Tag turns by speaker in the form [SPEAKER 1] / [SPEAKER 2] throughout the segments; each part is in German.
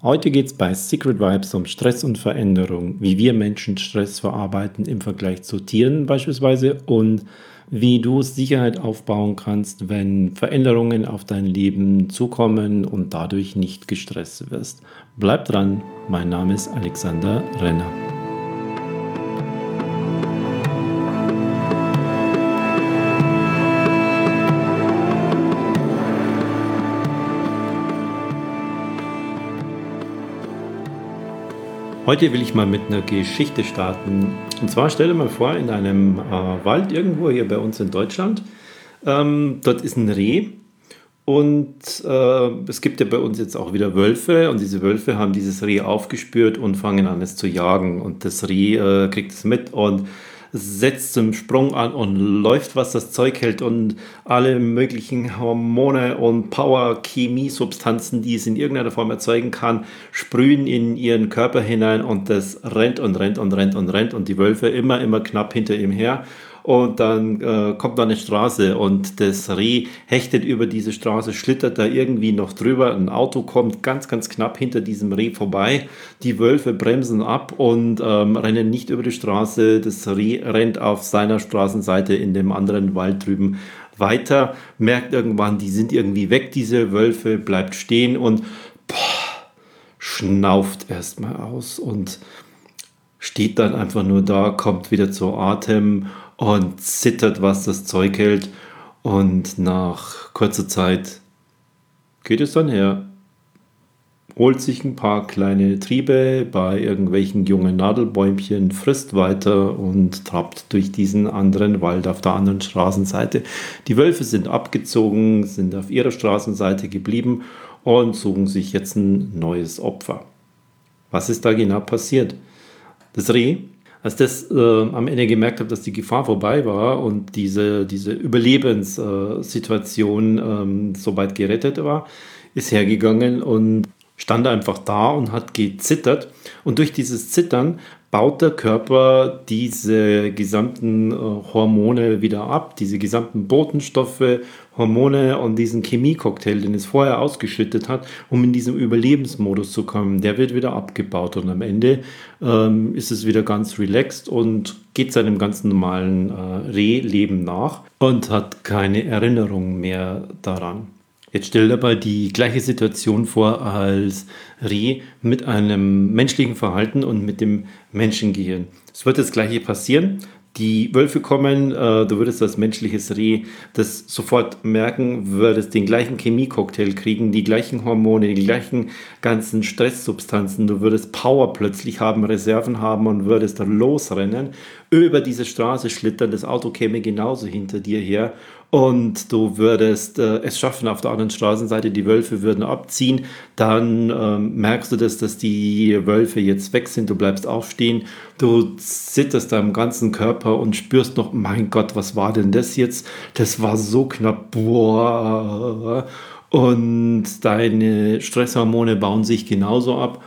[SPEAKER 1] Heute geht es bei Secret Vibes um Stress und Veränderung, wie wir Menschen Stress verarbeiten im Vergleich zu Tieren beispielsweise und wie du Sicherheit aufbauen kannst, wenn Veränderungen auf dein Leben zukommen und dadurch nicht gestresst wirst. Bleib dran, mein Name ist Alexander Renner. Heute will ich mal mit einer Geschichte starten. Und zwar stell dir mal vor, in einem äh, Wald irgendwo hier bei uns in Deutschland, ähm, dort ist ein Reh. Und äh, es gibt ja bei uns jetzt auch wieder Wölfe und diese Wölfe haben dieses Reh aufgespürt und fangen an es zu jagen. Und das Reh äh, kriegt es mit und setzt zum Sprung an und läuft, was das Zeug hält und alle möglichen Hormone und Power, Chemie, Substanzen, die es in irgendeiner Form erzeugen kann, sprühen in ihren Körper hinein und das rennt und rennt und rennt und rennt und die Wölfe immer, immer knapp hinter ihm her und dann äh, kommt da eine Straße und das Reh hechtet über diese Straße, schlittert da irgendwie noch drüber. Ein Auto kommt ganz, ganz knapp hinter diesem Reh vorbei. Die Wölfe bremsen ab und ähm, rennen nicht über die Straße. Das Reh rennt auf seiner Straßenseite in dem anderen Wald drüben weiter, merkt irgendwann, die sind irgendwie weg, diese Wölfe, bleibt stehen und boah, schnauft erstmal aus und steht dann einfach nur da, kommt wieder zu Atem und zittert, was das Zeug hält. Und nach kurzer Zeit geht es dann her, holt sich ein paar kleine Triebe bei irgendwelchen jungen Nadelbäumchen, frisst weiter und trappt durch diesen anderen Wald auf der anderen Straßenseite. Die Wölfe sind abgezogen, sind auf ihrer Straßenseite geblieben und suchen sich jetzt ein neues Opfer. Was ist da genau passiert? Das Reh als das äh, am Ende gemerkt habe, dass die Gefahr vorbei war und diese, diese Überlebenssituation ähm, soweit gerettet war, ist hergegangen und stand einfach da und hat gezittert. Und durch dieses Zittern baut der Körper diese gesamten äh, Hormone wieder ab, diese gesamten Botenstoffe, Hormone und diesen Chemiecocktail, den es vorher ausgeschüttet hat, um in diesem Überlebensmodus zu kommen. Der wird wieder abgebaut und am Ende ähm, ist es wieder ganz relaxed und geht seinem ganz normalen äh, Rehleben nach und hat keine Erinnerung mehr daran. Jetzt stell dabei die gleiche Situation vor als Reh mit einem menschlichen Verhalten und mit dem Menschengehirn. Es wird das gleiche passieren. Die Wölfe kommen, äh, du würdest als menschliches Reh das sofort merken, würdest den gleichen Chemiecocktail kriegen, die gleichen Hormone, die gleichen ganzen Stresssubstanzen. Du würdest Power plötzlich haben, Reserven haben und würdest dann losrennen, über diese Straße schlittern. Das Auto käme genauso hinter dir her und du würdest äh, es schaffen, auf der anderen Straßenseite die Wölfe würden abziehen, dann ähm, merkst du das, dass die Wölfe jetzt weg sind, du bleibst aufstehen, du zitterst deinem ganzen Körper und spürst noch, mein Gott, was war denn das jetzt? Das war so knapp, boah. Und deine Stresshormone bauen sich genauso ab.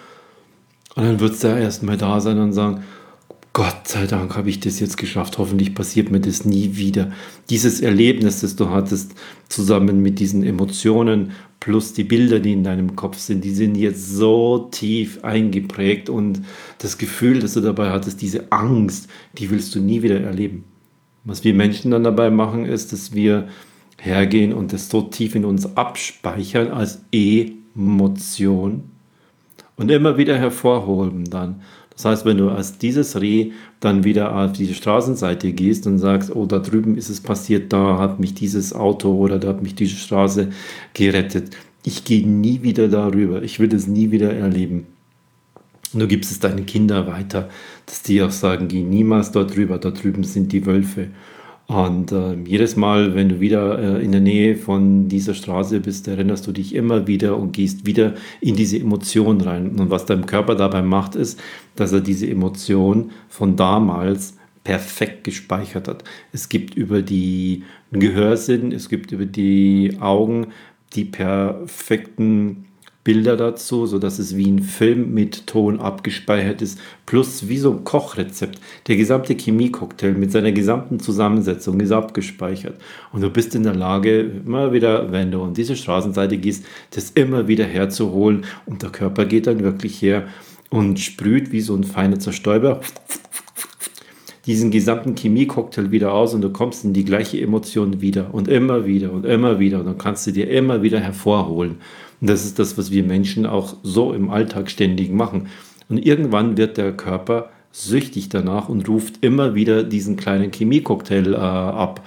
[SPEAKER 1] Und dann wird es da erstmal da sein und sagen, Gott sei Dank habe ich das jetzt geschafft. Hoffentlich passiert mir das nie wieder. Dieses Erlebnis, das du hattest, zusammen mit diesen Emotionen plus die Bilder, die in deinem Kopf sind, die sind jetzt so tief eingeprägt und das Gefühl, das du dabei hattest, diese Angst, die willst du nie wieder erleben. Was wir Menschen dann dabei machen, ist, dass wir hergehen und das so tief in uns abspeichern als Emotion und immer wieder hervorholen dann. Das heißt, wenn du als dieses Reh dann wieder auf diese Straßenseite gehst und sagst, oh, da drüben ist es passiert, da hat mich dieses Auto oder da hat mich diese Straße gerettet. Ich gehe nie wieder darüber. Ich will es nie wieder erleben. Und du gibst es deinen Kindern weiter, dass die auch sagen, geh niemals dort drüber, da drüben sind die Wölfe. Und äh, jedes Mal, wenn du wieder äh, in der Nähe von dieser Straße bist, erinnerst du dich immer wieder und gehst wieder in diese Emotion rein. Und was dein Körper dabei macht, ist, dass er diese Emotion von damals perfekt gespeichert hat. Es gibt über die Gehörsinn, es gibt über die Augen die perfekten Bilder dazu, sodass es wie ein Film mit Ton abgespeichert ist, plus wie so ein Kochrezept. Der gesamte Chemiecocktail mit seiner gesamten Zusammensetzung ist abgespeichert. Und du bist in der Lage, immer wieder, wenn du an diese Straßenseite gehst, das immer wieder herzuholen. Und der Körper geht dann wirklich her und sprüht wie so ein feiner Zerstäuber diesen gesamten Chemiecocktail wieder aus und du kommst in die gleiche Emotion wieder und immer wieder und immer wieder und dann kannst du dir immer wieder hervorholen. Und das ist das, was wir Menschen auch so im Alltag ständig machen. Und irgendwann wird der Körper süchtig danach und ruft immer wieder diesen kleinen Chemiecocktail äh, ab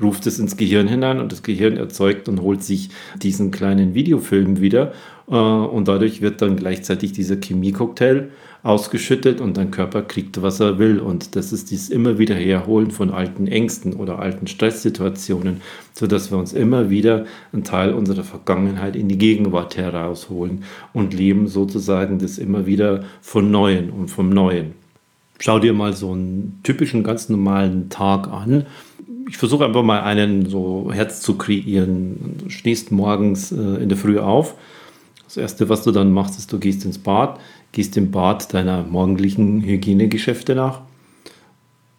[SPEAKER 1] ruft es ins Gehirn hinein und das Gehirn erzeugt und holt sich diesen kleinen Videofilm wieder äh, und dadurch wird dann gleichzeitig dieser Chemiecocktail ausgeschüttet und dein Körper kriegt, was er will. Und das ist dieses immer wieder Herholen von alten Ängsten oder alten Stresssituationen, sodass wir uns immer wieder einen Teil unserer Vergangenheit in die Gegenwart herausholen und leben sozusagen das immer wieder von Neuen und vom Neuen. Schau dir mal so einen typischen, ganz normalen Tag an. Ich versuche einfach mal einen so Herz zu kreieren. Du stehst morgens äh, in der Früh auf. Das Erste, was du dann machst, ist, du gehst ins Bad, gehst im Bad deiner morgendlichen Hygienegeschäfte nach,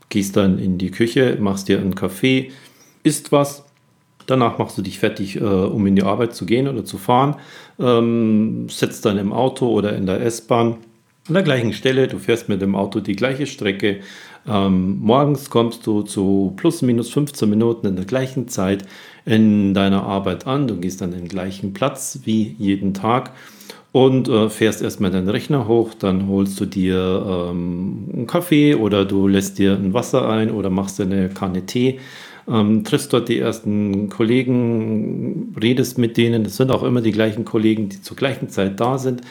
[SPEAKER 1] gehst dann in die Küche, machst dir einen Kaffee, isst was, danach machst du dich fertig, äh, um in die Arbeit zu gehen oder zu fahren, ähm, setzt dann im Auto oder in der S-Bahn an der gleichen Stelle, du fährst mit dem Auto die gleiche Strecke. Ähm, morgens kommst du zu plus minus 15 Minuten in der gleichen Zeit in deiner Arbeit an. Du gehst an den gleichen Platz wie jeden Tag und äh, fährst erstmal deinen Rechner hoch, dann holst du dir ähm, einen Kaffee oder du lässt dir ein Wasser ein oder machst dir eine Kanne Tee, ähm, triffst dort die ersten Kollegen, redest mit denen, das sind auch immer die gleichen Kollegen, die zur gleichen Zeit da sind.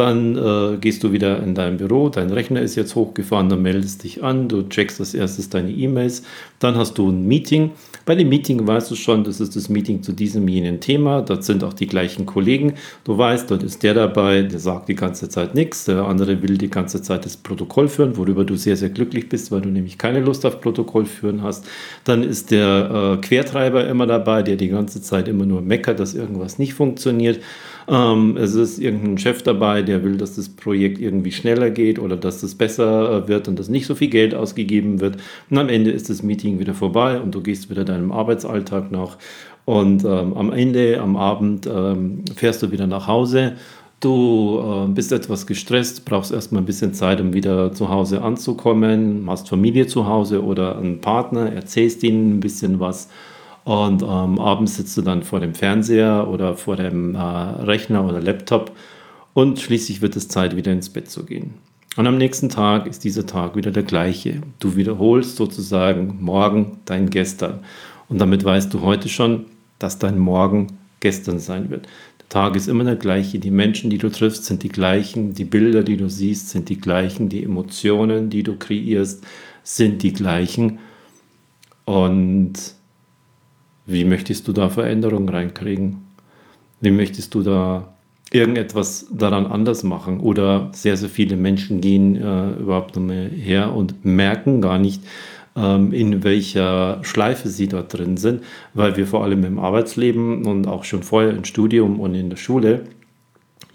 [SPEAKER 1] Dann äh, gehst du wieder in dein Büro, dein Rechner ist jetzt hochgefahren, dann meldest dich an, du checkst als erstes deine E-Mails, dann hast du ein Meeting bei dem Meeting weißt du schon, das ist das Meeting zu diesem jenen Thema. Dort sind auch die gleichen Kollegen. Du weißt, dort ist der dabei, der sagt die ganze Zeit nichts. Der andere will die ganze Zeit das Protokoll führen, worüber du sehr, sehr glücklich bist, weil du nämlich keine Lust auf Protokoll führen hast. Dann ist der äh, Quertreiber immer dabei, der die ganze Zeit immer nur meckert, dass irgendwas nicht funktioniert. Ähm, es ist irgendein Chef dabei, der will, dass das Projekt irgendwie schneller geht oder dass das besser äh, wird und dass nicht so viel Geld ausgegeben wird. Und am Ende ist das Meeting wieder vorbei und du gehst wieder deinem Arbeitsalltag nach. Und ähm, am Ende, am Abend, ähm, fährst du wieder nach Hause. Du äh, bist etwas gestresst, brauchst erstmal ein bisschen Zeit, um wieder zu Hause anzukommen, hast Familie zu Hause oder einen Partner, erzählst ihnen ein bisschen was und ähm, abends sitzt du dann vor dem Fernseher oder vor dem äh, Rechner oder Laptop und schließlich wird es Zeit, wieder ins Bett zu gehen. Und am nächsten Tag ist dieser Tag wieder der gleiche. Du wiederholst sozusagen morgen dein Gestern. Und damit weißt du heute schon, dass dein Morgen gestern sein wird. Der Tag ist immer der gleiche. Die Menschen, die du triffst, sind die gleichen. Die Bilder, die du siehst, sind die gleichen. Die Emotionen, die du kreierst, sind die gleichen. Und wie möchtest du da Veränderungen reinkriegen? Wie möchtest du da irgendetwas daran anders machen? Oder sehr, sehr viele Menschen gehen äh, überhaupt noch mehr her und merken gar nicht, ähm, in welcher Schleife sie dort drin sind, weil wir vor allem im Arbeitsleben und auch schon vorher im Studium und in der Schule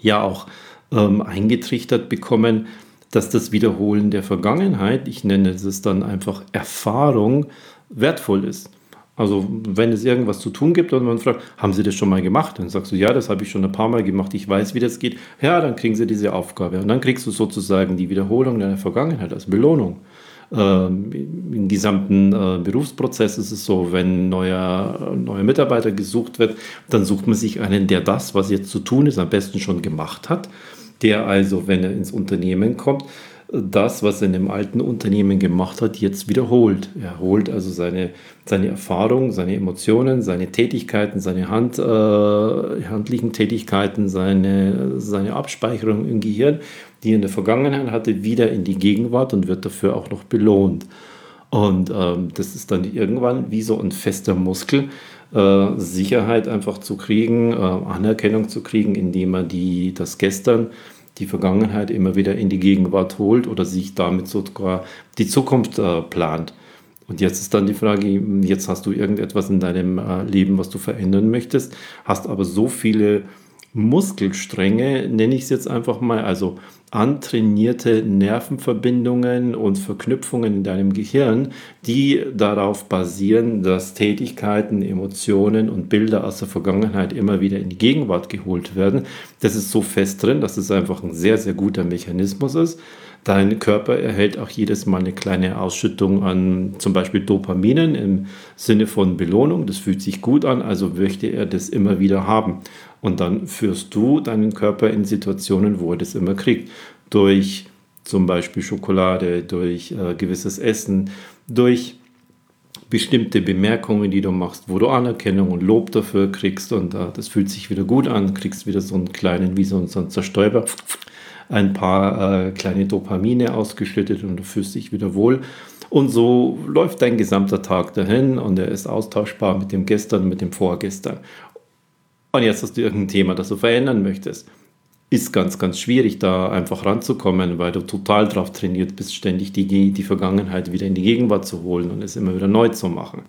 [SPEAKER 1] ja auch ähm, eingetrichtert bekommen, dass das Wiederholen der Vergangenheit, ich nenne es dann einfach Erfahrung, wertvoll ist. Also wenn es irgendwas zu tun gibt und man fragt, haben Sie das schon mal gemacht? Dann sagst du, ja, das habe ich schon ein paar Mal gemacht, ich weiß, wie das geht. Ja, dann kriegen Sie diese Aufgabe. Und dann kriegst du sozusagen die Wiederholung deiner Vergangenheit als Belohnung. Ähm, Im gesamten äh, Berufsprozess ist es so, wenn neuer, neuer Mitarbeiter gesucht wird, dann sucht man sich einen, der das, was jetzt zu tun ist, am besten schon gemacht hat. Der also, wenn er ins Unternehmen kommt, das, was er in dem alten Unternehmen gemacht hat, jetzt wiederholt. Er holt also seine, seine Erfahrungen, seine Emotionen, seine Tätigkeiten, seine Hand, äh, handlichen Tätigkeiten, seine, seine Abspeicherung im Gehirn, die er in der Vergangenheit hatte, wieder in die Gegenwart und wird dafür auch noch belohnt. Und ähm, das ist dann irgendwann wie so ein fester Muskel, äh, Sicherheit einfach zu kriegen, äh, Anerkennung zu kriegen, indem er die, das Gestern die Vergangenheit immer wieder in die Gegenwart holt oder sich damit sogar die Zukunft äh, plant. Und jetzt ist dann die Frage, jetzt hast du irgendetwas in deinem äh, Leben, was du verändern möchtest, hast aber so viele Muskelstränge, nenne ich es jetzt einfach mal, also antrainierte Nervenverbindungen und Verknüpfungen in deinem Gehirn, die darauf basieren, dass Tätigkeiten, Emotionen und Bilder aus der Vergangenheit immer wieder in die Gegenwart geholt werden. Das ist so fest drin, dass es einfach ein sehr, sehr guter Mechanismus ist. Dein Körper erhält auch jedes Mal eine kleine Ausschüttung an zum Beispiel Dopaminen im Sinne von Belohnung. Das fühlt sich gut an, also möchte er das immer wieder haben. Und dann führst du deinen Körper in Situationen, wo er das immer kriegt. Durch zum Beispiel Schokolade, durch äh, gewisses Essen, durch bestimmte Bemerkungen, die du machst, wo du Anerkennung und Lob dafür kriegst und äh, das fühlt sich wieder gut an, kriegst wieder so einen kleinen, wie so, einen Zerstäuber, ein paar äh, kleine Dopamine ausgeschüttet und du fühlst dich wieder wohl. Und so läuft dein gesamter Tag dahin und er ist austauschbar mit dem Gestern, mit dem Vorgestern. Und jetzt hast du irgendein Thema, das du verändern möchtest. Ist ganz, ganz schwierig, da einfach ranzukommen, weil du total drauf trainiert bist, ständig die, die Vergangenheit wieder in die Gegenwart zu holen und es immer wieder neu zu machen.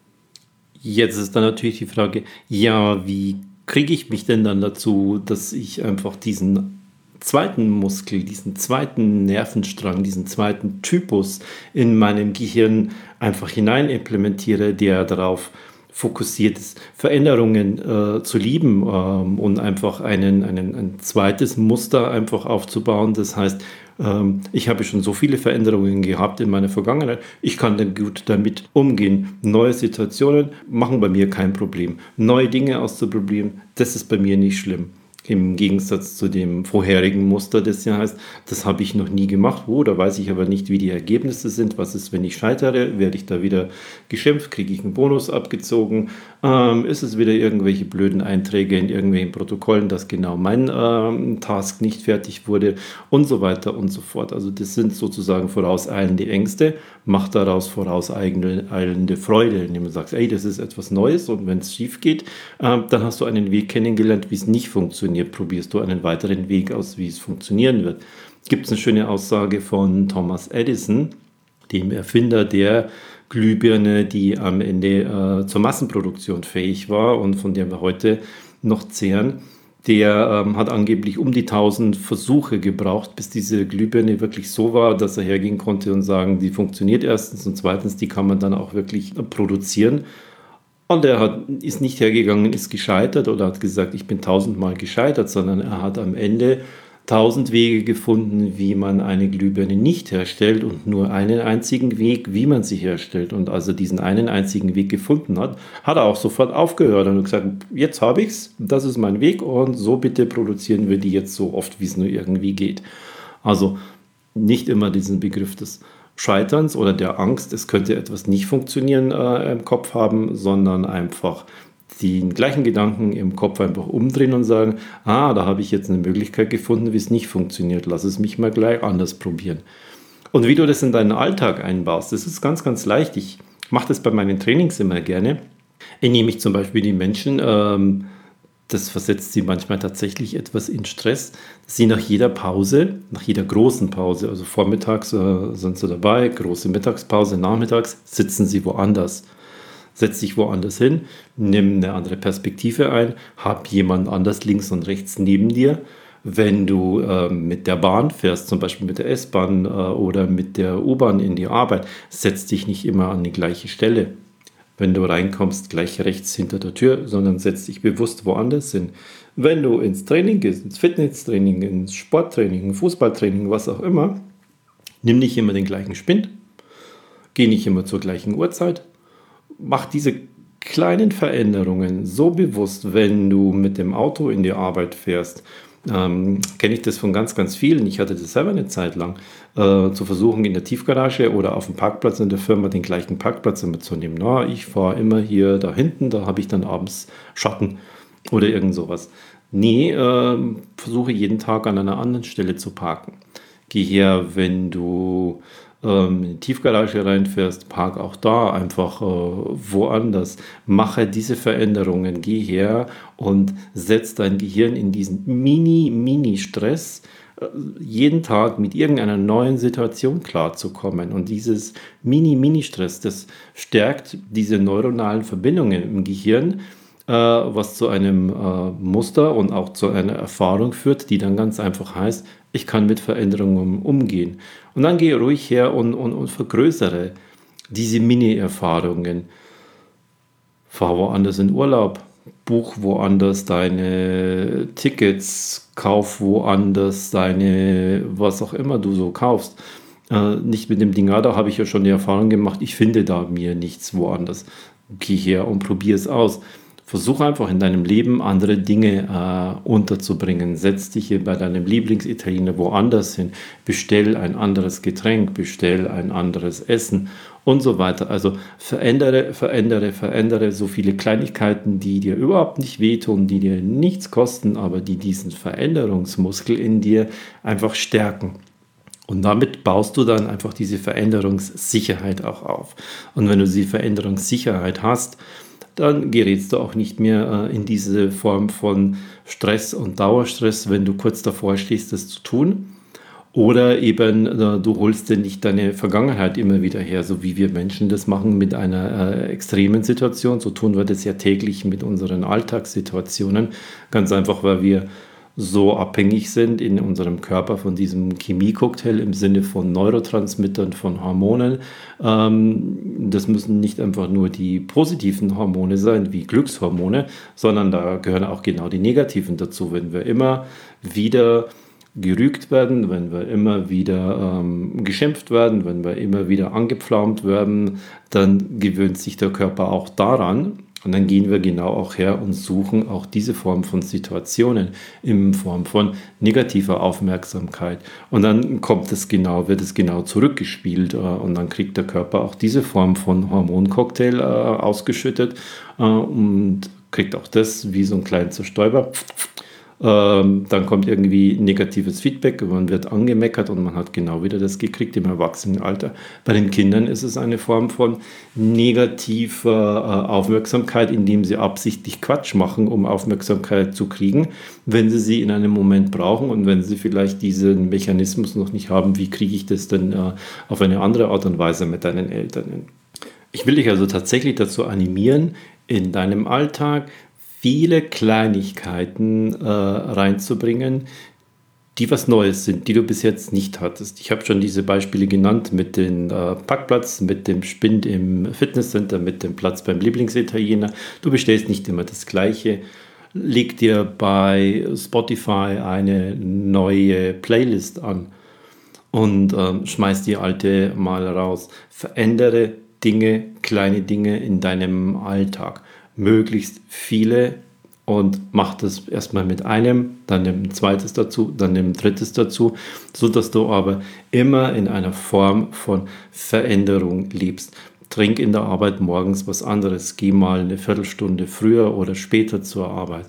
[SPEAKER 1] Jetzt ist dann natürlich die Frage, ja, wie kriege ich mich denn dann dazu, dass ich einfach diesen zweiten Muskel, diesen zweiten Nervenstrang, diesen zweiten Typus in meinem Gehirn einfach hinein implementiere, der darauf fokussiert ist, Veränderungen äh, zu lieben ähm, und einfach einen, einen, ein zweites Muster einfach aufzubauen. Das heißt, ähm, ich habe schon so viele Veränderungen gehabt in meiner Vergangenheit. Ich kann dann gut damit umgehen. Neue Situationen machen bei mir kein Problem. Neue Dinge auszuprobieren, das ist bei mir nicht schlimm im Gegensatz zu dem vorherigen Muster, das ja heißt, das habe ich noch nie gemacht. Wo, da weiß ich aber nicht, wie die Ergebnisse sind. Was ist, wenn ich scheitere? Werde ich da wieder geschimpft? Kriege ich einen Bonus abgezogen? Ähm, ist es wieder irgendwelche blöden Einträge in irgendwelchen Protokollen, dass genau mein ähm, Task nicht fertig wurde? Und so weiter und so fort. Also das sind sozusagen vorauseilende Ängste. Macht daraus vorauseilende Freude, indem du sagst, ey, das ist etwas Neues und wenn es schief geht, äh, dann hast du einen Weg kennengelernt, wie es nicht funktioniert funktioniert, probierst du einen weiteren Weg aus, wie es funktionieren wird. Gibt es eine schöne Aussage von Thomas Edison, dem Erfinder der Glühbirne, die am Ende äh, zur Massenproduktion fähig war und von der wir heute noch zehren. Der ähm, hat angeblich um die 1000 Versuche gebraucht, bis diese Glühbirne wirklich so war, dass er hergehen konnte und sagen, die funktioniert erstens und zweitens, die kann man dann auch wirklich produzieren. Und er hat, ist nicht hergegangen, ist gescheitert oder hat gesagt, ich bin tausendmal gescheitert, sondern er hat am Ende tausend Wege gefunden, wie man eine Glühbirne nicht herstellt und nur einen einzigen Weg, wie man sie herstellt. Und als er diesen einen einzigen Weg gefunden hat, hat er auch sofort aufgehört und gesagt, jetzt habe ich es, das ist mein Weg und so bitte produzieren wir die jetzt so oft, wie es nur irgendwie geht. Also nicht immer diesen Begriff des Scheiterns oder der Angst, es könnte etwas nicht funktionieren äh, im Kopf haben, sondern einfach den gleichen Gedanken im Kopf einfach umdrehen und sagen, ah, da habe ich jetzt eine Möglichkeit gefunden, wie es nicht funktioniert. Lass es mich mal gleich anders probieren. Und wie du das in deinen Alltag einbaust, das ist ganz, ganz leicht. Ich mache das bei meinen Trainings immer gerne, indem ich zum Beispiel die Menschen ähm, das versetzt sie manchmal tatsächlich etwas in Stress, dass sie nach jeder Pause, nach jeder großen Pause, also vormittags äh, sind sie dabei, große Mittagspause, nachmittags sitzen sie woanders. Setz dich woanders hin, nimm eine andere Perspektive ein, hab jemand anders links und rechts neben dir. Wenn du äh, mit der Bahn fährst, zum Beispiel mit der S-Bahn äh, oder mit der U-Bahn in die Arbeit, setz dich nicht immer an die gleiche Stelle wenn du reinkommst, gleich rechts hinter der Tür, sondern setz dich bewusst woanders hin. Wenn du ins Training gehst, ins Fitnesstraining, ins Sporttraining, Fußballtraining, was auch immer, nimm nicht immer den gleichen Spind, geh nicht immer zur gleichen Uhrzeit, mach diese kleinen Veränderungen so bewusst, wenn du mit dem Auto in die Arbeit fährst ähm, kenne ich das von ganz, ganz vielen. Ich hatte das selber eine Zeit lang, äh, zu versuchen, in der Tiefgarage oder auf dem Parkplatz in der Firma den gleichen Parkplatz immer zu nehmen. Na, ich fahre immer hier da hinten, da habe ich dann abends Schatten oder irgend sowas. Nee, äh, versuche jeden Tag an einer anderen Stelle zu parken. Geh her, wenn du ähm, in die Tiefgarage reinfährst, park auch da einfach äh, woanders. Mache diese Veränderungen, geh her und setz dein Gehirn in diesen Mini-Mini-Stress, äh, jeden Tag mit irgendeiner neuen Situation klarzukommen. Und dieses Mini-Mini-Stress, das stärkt diese neuronalen Verbindungen im Gehirn, äh, was zu einem äh, Muster und auch zu einer Erfahrung führt, die dann ganz einfach heißt, ich kann mit Veränderungen umgehen. Und dann gehe ruhig her und, und, und vergrößere diese Mini-Erfahrungen. Fahr woanders in Urlaub, buch woanders deine Tickets, kauf woanders deine, was auch immer du so kaufst. Äh, nicht mit dem Dinger, da habe ich ja schon die Erfahrung gemacht, ich finde da mir nichts woanders. Geh her und probier es aus. Versuch einfach in deinem Leben andere Dinge äh, unterzubringen. Setz dich hier bei deinem Lieblingsitaliener woanders hin. Bestell ein anderes Getränk, bestell ein anderes Essen und so weiter. Also verändere, verändere, verändere so viele Kleinigkeiten, die dir überhaupt nicht wehtun, die dir nichts kosten, aber die diesen Veränderungsmuskel in dir einfach stärken. Und damit baust du dann einfach diese Veränderungssicherheit auch auf. Und wenn du diese Veränderungssicherheit hast, dann gerätst du auch nicht mehr äh, in diese Form von Stress und Dauerstress, wenn du kurz davor stehst, das zu tun. Oder eben äh, du holst dir nicht deine Vergangenheit immer wieder her, so wie wir Menschen das machen mit einer äh, extremen Situation. So tun wir das ja täglich mit unseren Alltagssituationen. Ganz einfach, weil wir so abhängig sind in unserem Körper von diesem Chemiecocktail im Sinne von Neurotransmittern, von Hormonen. Ähm, das müssen nicht einfach nur die positiven Hormone sein, wie Glückshormone, sondern da gehören auch genau die negativen dazu. Wenn wir immer wieder gerügt werden, wenn wir immer wieder ähm, geschimpft werden, wenn wir immer wieder angepflaumt werden, dann gewöhnt sich der Körper auch daran und dann gehen wir genau auch her und suchen auch diese Form von Situationen in Form von negativer Aufmerksamkeit. Und dann kommt es genau, wird es genau zurückgespielt äh, und dann kriegt der Körper auch diese Form von Hormoncocktail äh, ausgeschüttet äh, und kriegt auch das wie so ein kleiner Zerstäuber dann kommt irgendwie negatives Feedback, man wird angemeckert und man hat genau wieder das gekriegt im Erwachsenenalter. Bei den Kindern ist es eine Form von negativer äh, Aufmerksamkeit, indem sie absichtlich Quatsch machen, um Aufmerksamkeit zu kriegen, wenn sie sie in einem Moment brauchen und wenn sie vielleicht diesen Mechanismus noch nicht haben, wie kriege ich das denn äh, auf eine andere Art und Weise mit deinen Eltern Ich will dich also tatsächlich dazu animieren, in deinem Alltag viele Kleinigkeiten äh, reinzubringen, die was Neues sind, die du bis jetzt nicht hattest. Ich habe schon diese Beispiele genannt mit dem äh, Parkplatz, mit dem Spind im Fitnesscenter, mit dem Platz beim Lieblingsitaliener. Du bestellst nicht immer das Gleiche. Leg dir bei Spotify eine neue Playlist an und ähm, schmeiß die alte mal raus. Verändere Dinge, kleine Dinge in deinem Alltag möglichst viele und mach das erstmal mit einem, dann nimm ein zweites dazu, dann nimm ein drittes dazu, so dass du aber immer in einer Form von Veränderung lebst. Trink in der Arbeit morgens was anderes, geh mal eine Viertelstunde früher oder später zur Arbeit.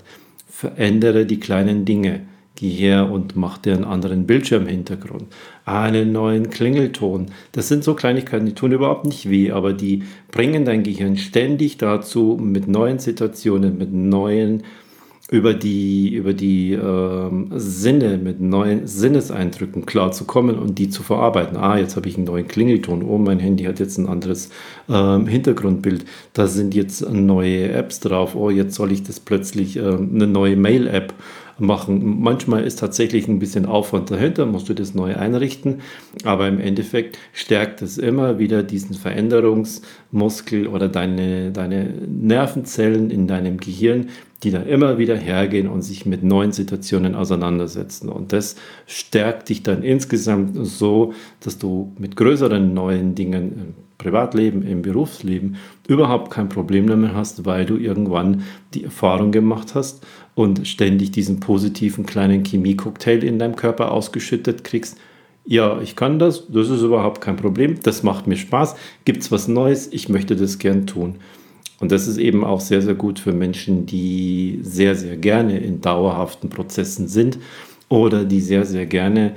[SPEAKER 1] Verändere die kleinen Dinge geh her und mach dir einen anderen Bildschirmhintergrund, einen neuen Klingelton. Das sind so Kleinigkeiten, die tun überhaupt nicht weh, aber die bringen dein Gehirn ständig dazu, mit neuen Situationen, mit neuen über die, über die äh, Sinne, mit neuen Sinneseindrücken klarzukommen und die zu verarbeiten. Ah, jetzt habe ich einen neuen Klingelton. Oh, mein Handy hat jetzt ein anderes äh, Hintergrundbild. Da sind jetzt neue Apps drauf. Oh, jetzt soll ich das plötzlich äh, eine neue Mail-App machen. Manchmal ist tatsächlich ein bisschen Aufwand dahinter, musst du das neu einrichten, aber im Endeffekt stärkt es immer wieder diesen Veränderungsmuskel oder deine, deine Nervenzellen in deinem Gehirn, die da immer wieder hergehen und sich mit neuen Situationen auseinandersetzen. Und das stärkt dich dann insgesamt so, dass du mit größeren neuen Dingen im Privatleben, im Berufsleben überhaupt kein Problem damit hast, weil du irgendwann die Erfahrung gemacht hast und ständig diesen positiven kleinen Chemie-Cocktail in deinem Körper ausgeschüttet kriegst. Ja, ich kann das, das ist überhaupt kein Problem, das macht mir Spaß, gibt es was Neues, ich möchte das gern tun. Und das ist eben auch sehr, sehr gut für Menschen, die sehr, sehr gerne in dauerhaften Prozessen sind oder die sehr, sehr gerne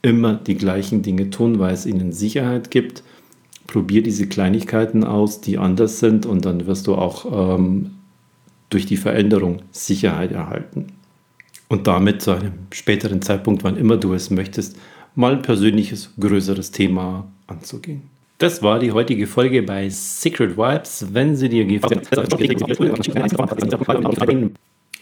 [SPEAKER 1] immer die gleichen Dinge tun, weil es ihnen Sicherheit gibt. Probier diese Kleinigkeiten aus, die anders sind und dann wirst du auch ähm, durch die Veränderung Sicherheit erhalten. Und damit zu einem späteren Zeitpunkt, wann immer du es möchtest, mal ein persönliches, größeres Thema anzugehen. Das war die heutige Folge bei Secret Vibes. Wenn sie dir gefallen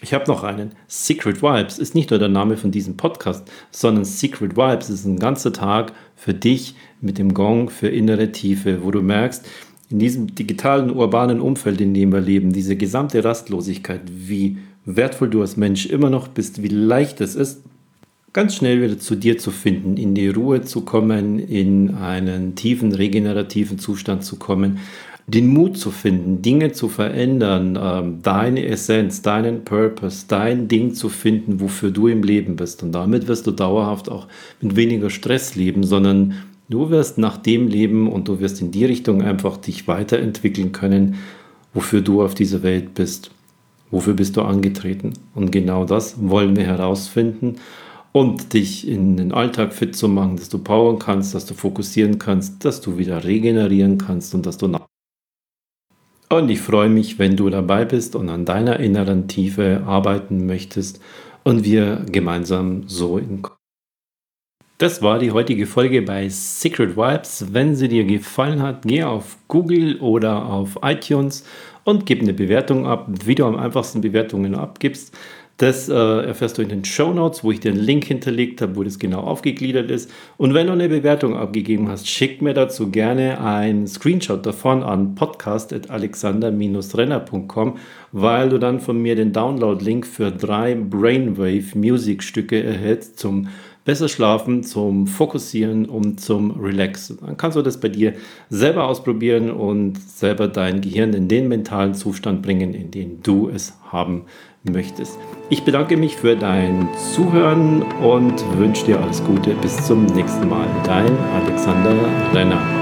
[SPEAKER 1] ich habe noch einen. Secret Vibes ist nicht nur der Name von diesem Podcast, sondern Secret Vibes ist ein ganzer Tag für dich mit dem Gong für innere Tiefe, wo du merkst, in diesem digitalen, urbanen Umfeld, in dem wir leben, diese gesamte Rastlosigkeit, wie wertvoll du als Mensch immer noch bist, wie leicht es ist, ganz schnell wieder zu dir zu finden, in die Ruhe zu kommen, in einen tiefen regenerativen Zustand zu kommen, den Mut zu finden, Dinge zu verändern, ähm, deine Essenz, deinen Purpose, dein Ding zu finden, wofür du im Leben bist. Und damit wirst du dauerhaft auch mit weniger Stress leben, sondern du wirst nach dem leben und du wirst in die Richtung einfach dich weiterentwickeln können, wofür du auf dieser Welt bist. Wofür bist du angetreten? Und genau das wollen wir herausfinden und dich in den Alltag fit zu machen, dass du powern kannst, dass du fokussieren kannst, dass du wieder regenerieren kannst und dass du nach und ich freue mich, wenn du dabei bist und an deiner inneren Tiefe arbeiten möchtest und wir gemeinsam so in das war die heutige Folge bei Secret Vibes. Wenn sie dir gefallen hat, geh auf Google oder auf iTunes und gib eine Bewertung ab. Wie du am einfachsten Bewertungen abgibst, das äh, erfährst du in den Show Notes, wo ich den Link hinterlegt habe, wo das genau aufgegliedert ist. Und wenn du eine Bewertung abgegeben hast, schick mir dazu gerne einen Screenshot davon an podcast.alexander-renner.com, weil du dann von mir den Download-Link für drei Brainwave-Musikstücke erhältst zum besser schlafen, zum Fokussieren und zum Relaxen. Dann kannst du das bei dir selber ausprobieren und selber dein Gehirn in den mentalen Zustand bringen, in den du es haben möchtest. Ich bedanke mich für dein Zuhören und wünsche dir alles Gute. Bis zum nächsten Mal. Dein Alexander Renner.